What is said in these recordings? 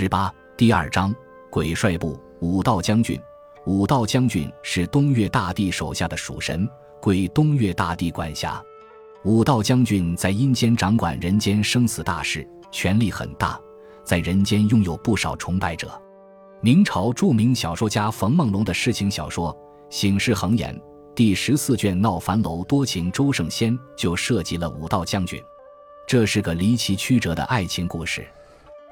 十八第二章鬼帅部武道将军。武道将军是东岳大帝手下的属神，归东岳大帝管辖。武道将军在阴间掌管人间生死大事，权力很大，在人间拥有不少崇拜者。明朝著名小说家冯梦龙的诗情小说《醒世恒言》第十四卷《闹樊楼多情周圣仙》就涉及了武道将军。这是个离奇曲折的爱情故事。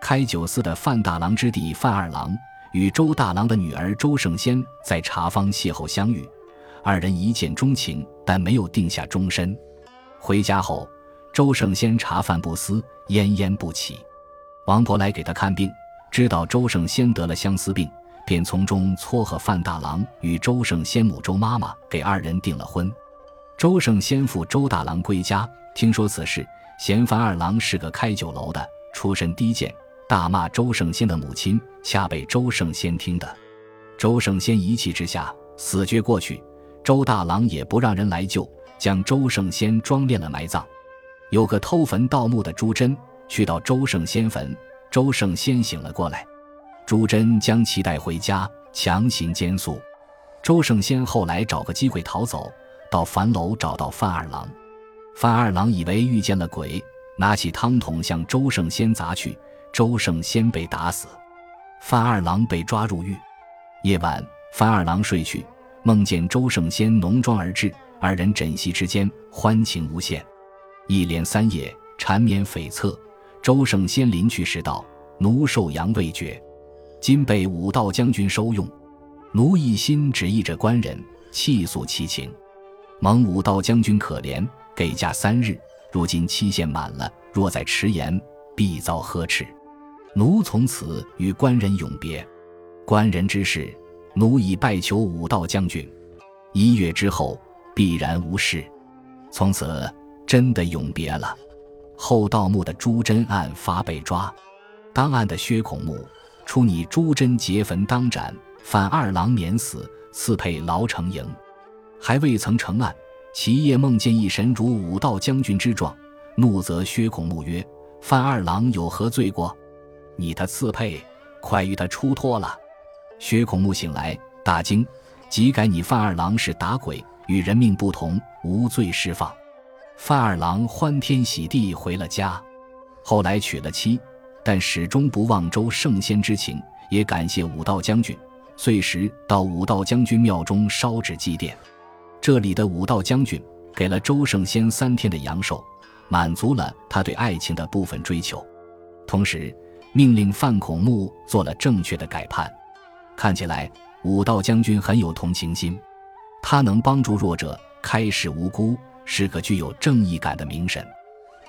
开酒肆的范大郎之弟范二郎与周大郎的女儿周圣仙在茶坊邂逅相遇，二人一见钟情，但没有定下终身。回家后，周圣仙茶饭不思，奄奄不起。王婆来给他看病，知道周圣仙得了相思病，便从中撮合范大郎与周圣仙母周妈妈，给二人订了婚。周圣仙父周大郎归家，听说此事，嫌范二郎是个开酒楼的，出身低贱。大骂周圣先的母亲，恰被周圣先听的。周圣先一气之下死绝过去，周大郎也不让人来救，将周圣先装殓了埋葬。有个偷坟盗墓的朱桢去到周圣先坟，周圣先醒了过来，朱桢将其带回家，强行奸宿。周圣先后来找个机会逃走，到樊楼找到范二郎，范二郎以为遇见了鬼，拿起汤桶向周圣先砸去。周圣先被打死，范二郎被抓入狱。夜晚，范二郎睡去，梦见周圣先浓妆而至，二人枕席之间，欢情无限。一连三夜，缠绵悱恻。周圣先临去时道：“奴寿阳未绝，今被武道将军收用，奴一心只忆着官人，气诉其情。蒙武道将军可怜，给假三日。如今期限满了，若再迟延，必遭呵斥。”奴从此与官人永别，官人之事，奴已拜求武道将军。一月之后，必然无事。从此真的永别了。后盗墓的朱桢案发被抓，当案的薛孔木初拟朱桢劫坟当斩，反二郎免死，赐配牢城营。还未曾成案，其夜梦见一神如武道将军之状，怒责薛孔木曰：“范二郎有何罪过？”你的次配，快与他出脱了。薛孔木醒来，大惊，即改你范二郎是打鬼，与人命不同，无罪释放。范二郎欢天喜地回了家，后来娶了妻，但始终不忘周圣仙之情，也感谢武道将军，遂时到武道将军庙中烧纸祭奠。这里的武道将军给了周圣仙三天的阳寿，满足了他对爱情的部分追求，同时。命令范孔木做了正确的改判，看起来武道将军很有同情心，他能帮助弱者，开示无辜，是个具有正义感的明神。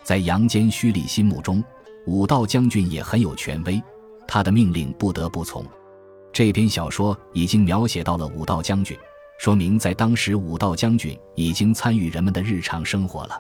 在杨坚、虚礼心目中，武道将军也很有权威，他的命令不得不从。这篇小说已经描写到了武道将军，说明在当时武道将军已经参与人们的日常生活了。